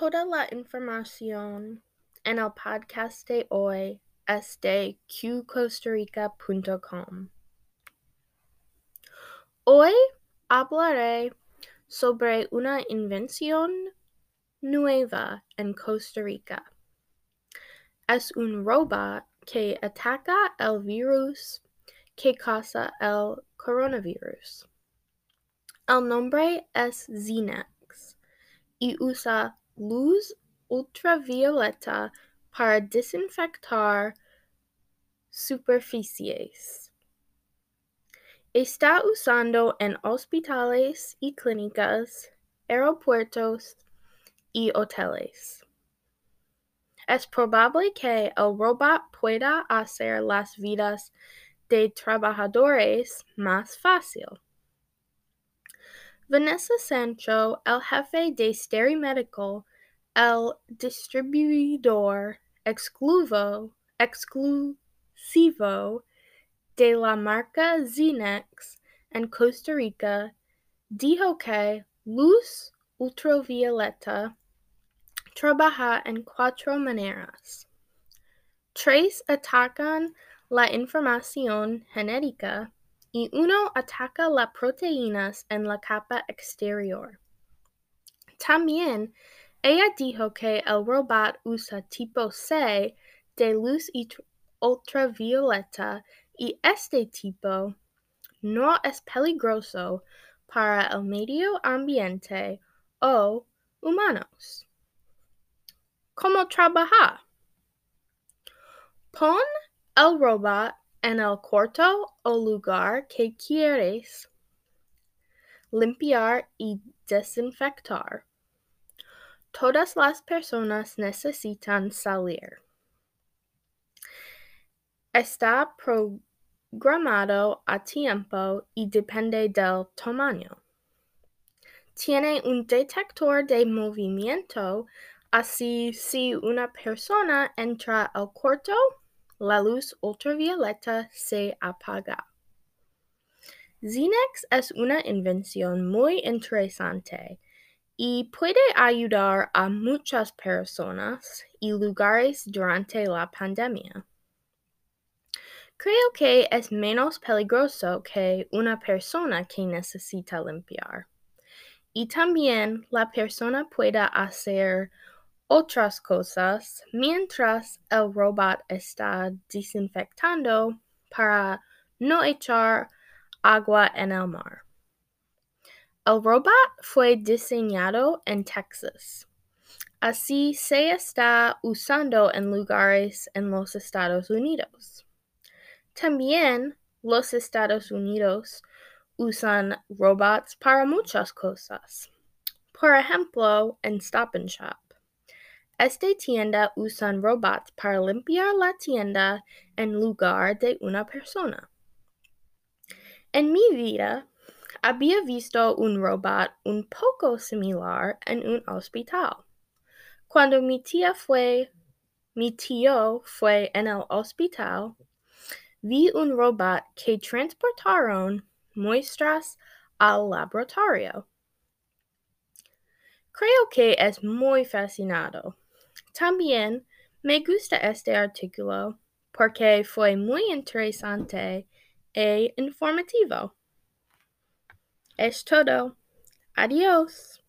Toda la información en el podcast de hoy es de qcostarica.com. Hoy hablaré sobre una invención nueva en Costa Rica. Es un robot que ataca el virus que causa el coronavirus. El nombre es Xenex y usa luz ultravioleta para desinfectar superficies. Está usando en hospitales y clínicas, aeropuertos y hoteles. Es probable que el robot pueda hacer las vidas de trabajadores más fácil. Vanessa Sancho, el jefe de Stereo Medical, el distribuidor exclusivo, exclusivo de la marca Xenex en Costa Rica, dijo que luz ultravioleta trabaja en cuatro maneras. Tres atacan la información genética y uno ataca las proteínas en la capa exterior. También ella dijo que el robot usa tipo C de luz ultravioleta y este tipo no es peligroso para el medio ambiente o humanos. ¿Cómo trabaja? Pon el robot en el cuarto o lugar que quieres limpiar y desinfectar. Todas las personas necesitan salir. Está programado a tiempo y depende del tamaño. Tiene un detector de movimiento, así si una persona entra al cuarto, la luz ultravioleta se apaga. Xenex es una invención muy interesante y puede ayudar a muchas personas y lugares durante la pandemia. Creo que es menos peligroso que una persona que necesita limpiar. Y también la persona pueda hacer otras cosas mientras el robot está desinfectando para no echar agua en el mar. El robot fue diseñado en Texas. Así se está usando en lugares en los Estados Unidos. También los Estados Unidos usan robots para muchas cosas. Por ejemplo, en Stop and Shop. Esta tienda usan robots para limpiar la tienda en lugar de una persona. En mi vida, había visto un robot un poco similar en un hospital. Cuando mi tía fue, mi tío fue en el hospital, vi un robot que transportaron muestras al laboratorio. Creo que es muy fascinado. También me gusta este artículo porque fue muy interesante e informativo. Es todo. Adiós.